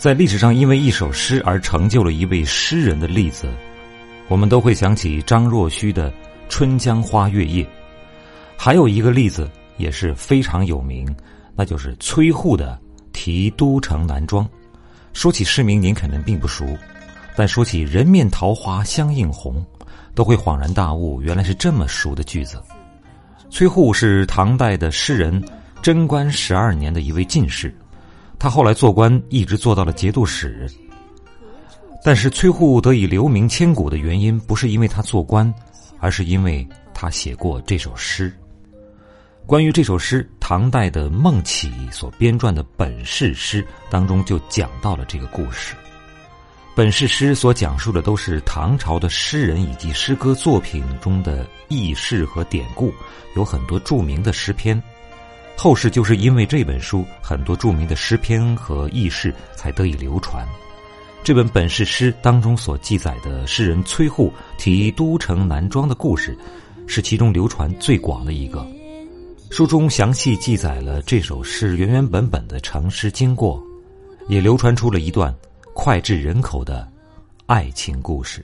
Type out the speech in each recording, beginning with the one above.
在历史上因为一首诗而成就了一位诗人的例子，我们都会想起张若虚的《春江花月夜》。还有一个例子也是非常有名，那就是崔护的《题都城南庄》。说起诗名，您可能并不熟，但说起“人面桃花相映红”，都会恍然大悟，原来是这么熟的句子。崔护是唐代的诗人，贞观十二年的一位进士。他后来做官，一直做到了节度使。但是崔护得以留名千古的原因，不是因为他做官，而是因为他写过这首诗。关于这首诗，唐代的孟起所编撰的《本事诗》当中就讲到了这个故事。《本事诗》所讲述的都是唐朝的诗人以及诗歌作品中的轶事和典故，有很多著名的诗篇。后世就是因为这本书，很多著名的诗篇和轶事才得以流传。这本本事诗当中所记载的诗人崔护题都城南庄的故事，是其中流传最广的一个。书中详细记载了这首诗原原本本的成诗经过，也流传出了一段脍炙人口的爱情故事。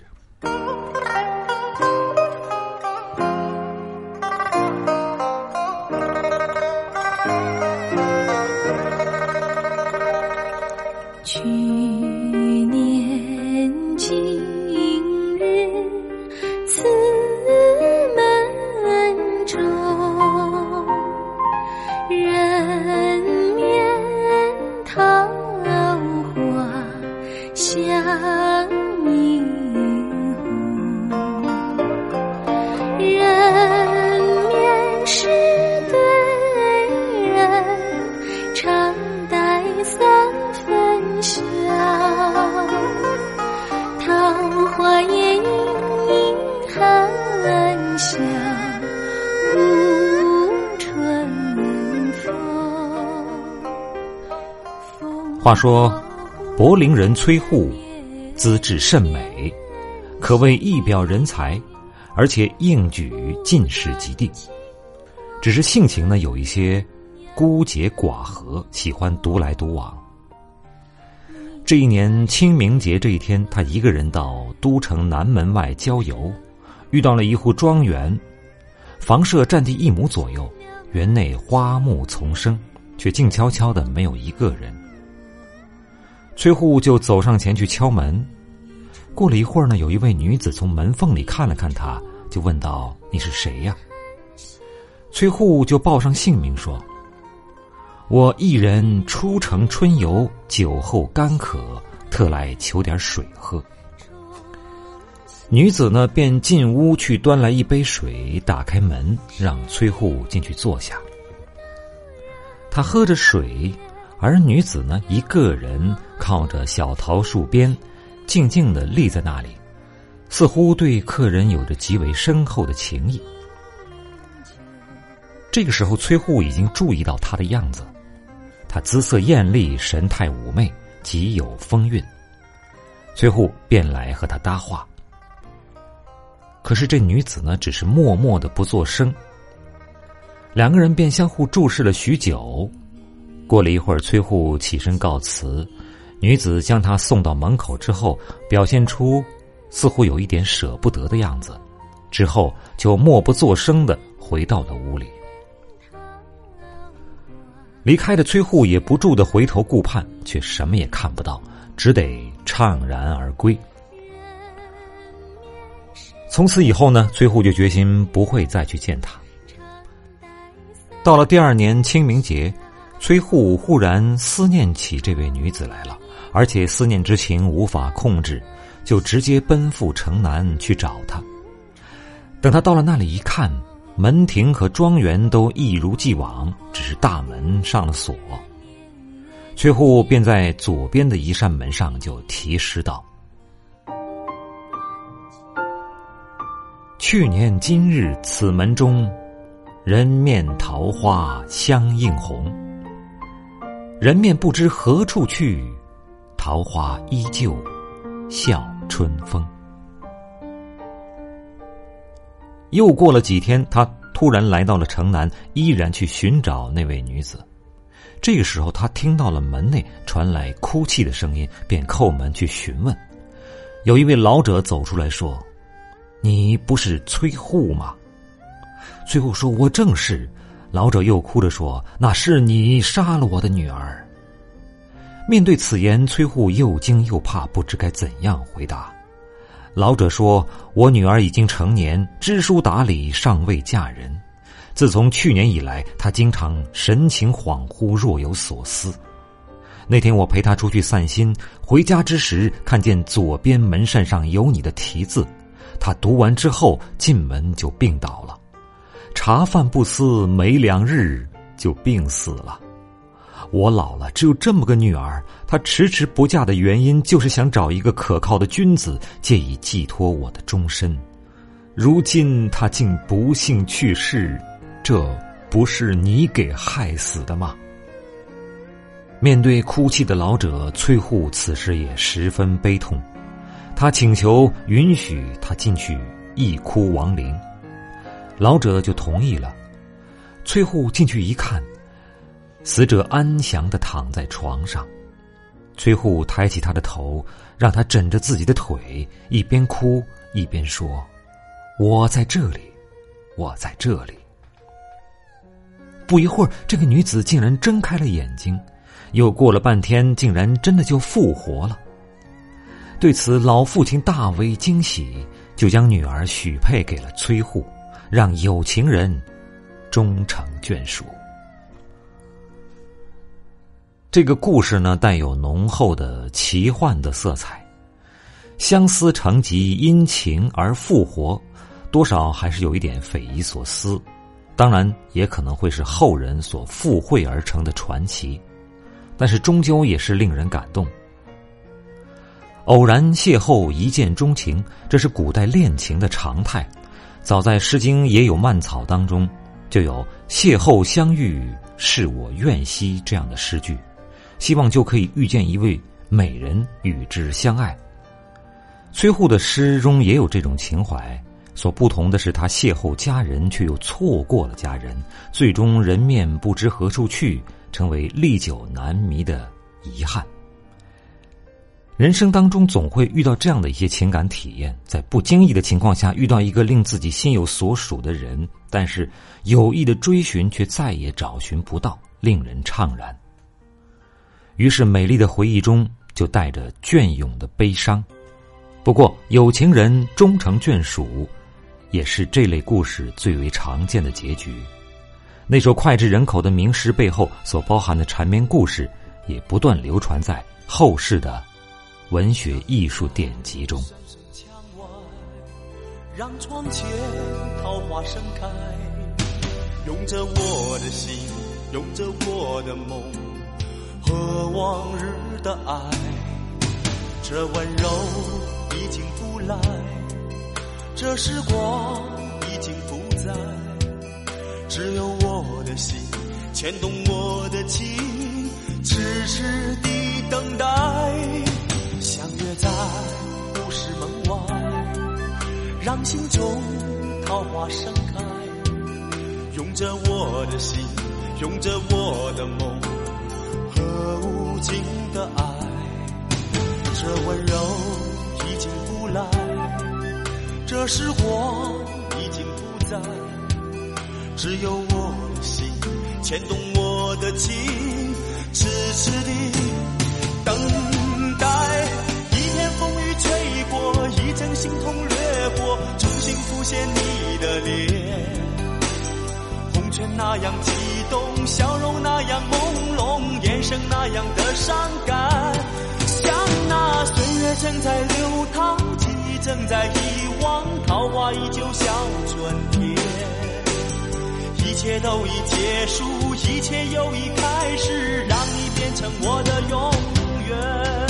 话说，柏林人崔护，资质甚美，可谓一表人才，而且应举进士及第。只是性情呢，有一些孤洁寡合，喜欢独来独往。这一年清明节这一天，他一个人到都城南门外郊游，遇到了一户庄园，房舍占地一亩左右，园内花木丛生，却静悄悄的，没有一个人。崔护就走上前去敲门，过了一会儿呢，有一位女子从门缝里看了看他，就问道：“你是谁呀？”崔护就报上姓名说：“我一人出城春游，酒后干渴，特来求点水喝。”女子呢，便进屋去端来一杯水，打开门，让崔护进去坐下。他喝着水。而女子呢，一个人靠着小桃树边，静静的立在那里，似乎对客人有着极为深厚的情谊。这个时候，崔护已经注意到她的样子，她姿色艳丽，神态妩媚，极有风韵。崔护便来和她搭话，可是这女子呢，只是默默的不作声。两个人便相互注视了许久。过了一会儿，崔护起身告辞，女子将他送到门口之后，表现出似乎有一点舍不得的样子，之后就默不作声的回到了屋里。离开的崔护也不住的回头顾盼，却什么也看不到，只得怅然而归。从此以后呢，崔护就决心不会再去见他。到了第二年清明节。崔护忽然思念起这位女子来了，而且思念之情无法控制，就直接奔赴城南去找她。等他到了那里一看，门庭和庄园都一如既往，只是大门上了锁。崔护便在左边的一扇门上就题诗道：“去年今日此门中，人面桃花相映红。”人面不知何处去，桃花依旧笑春风。又过了几天，他突然来到了城南，依然去寻找那位女子。这个时候，他听到了门内传来哭泣的声音，便叩门去询问。有一位老者走出来说：“你不是崔护吗？”崔护说：“我正是。”老者又哭着说：“那是你杀了我的女儿。”面对此言，崔护又惊又怕，不知该怎样回答。老者说：“我女儿已经成年，知书达理，尚未嫁人。”自从去年以来，他经常神情恍惚，若有所思。那天我陪他出去散心，回家之时，看见左边门扇上有你的题字。他读完之后，进门就病倒了，茶饭不思，没两日就病死了。我老了，只有这么个女儿，她迟迟不嫁的原因，就是想找一个可靠的君子，借以寄托我的终身。如今她竟不幸去世。这不是你给害死的吗？面对哭泣的老者，崔护此时也十分悲痛。他请求允许他进去一哭亡灵，老者就同意了。崔护进去一看，死者安详的躺在床上。崔护抬起他的头，让他枕着自己的腿，一边哭一边说：“我在这里，我在这里。”不一会儿，这个女子竟然睁开了眼睛，又过了半天，竟然真的就复活了。对此，老父亲大为惊喜，就将女儿许配给了崔护，让有情人终成眷属。这个故事呢，带有浓厚的奇幻的色彩，相思成疾，因情而复活，多少还是有一点匪夷所思。当然，也可能会是后人所附会而成的传奇，但是终究也是令人感动。偶然邂逅，一见钟情，这是古代恋情的常态。早在《诗经·也有蔓草》当中，就有“邂逅相遇，是我愿兮”这样的诗句，希望就可以遇见一位美人与之相爱。崔护的诗中也有这种情怀。所不同的是，他邂逅佳人，却又错过了佳人，最终人面不知何处去，成为历久难弥的遗憾。人生当中总会遇到这样的一些情感体验，在不经意的情况下遇到一个令自己心有所属的人，但是有意的追寻却再也找寻不到，令人怅然。于是，美丽的回忆中就带着隽永的悲伤。不过，有情人终成眷属。也是这类故事最为常见的结局。那首脍炙人口的名诗背后所包含的缠绵故事，也不断流传在后世的文学艺术典籍中。让窗前桃花盛开，用着我的心，用着我的梦，和往日的爱，这温柔已经不来。这时光已经不在，只有我的心牵动我的情，痴痴地心中桃花盛开。用着我的心，用着我的梦和无尽的爱，这温柔已经不来。这时光已经不在，只有我的心牵动我的情，痴痴地等待。一片风雨吹过，一阵心痛过，重新浮现你的脸。红尘那样激动，笑容那样朦胧，眼神那样的伤感，像那岁月正在流淌。记忆正在遗忘，桃花依旧笑春天。一切都已结束，一切又已开始，让你变成我的永远。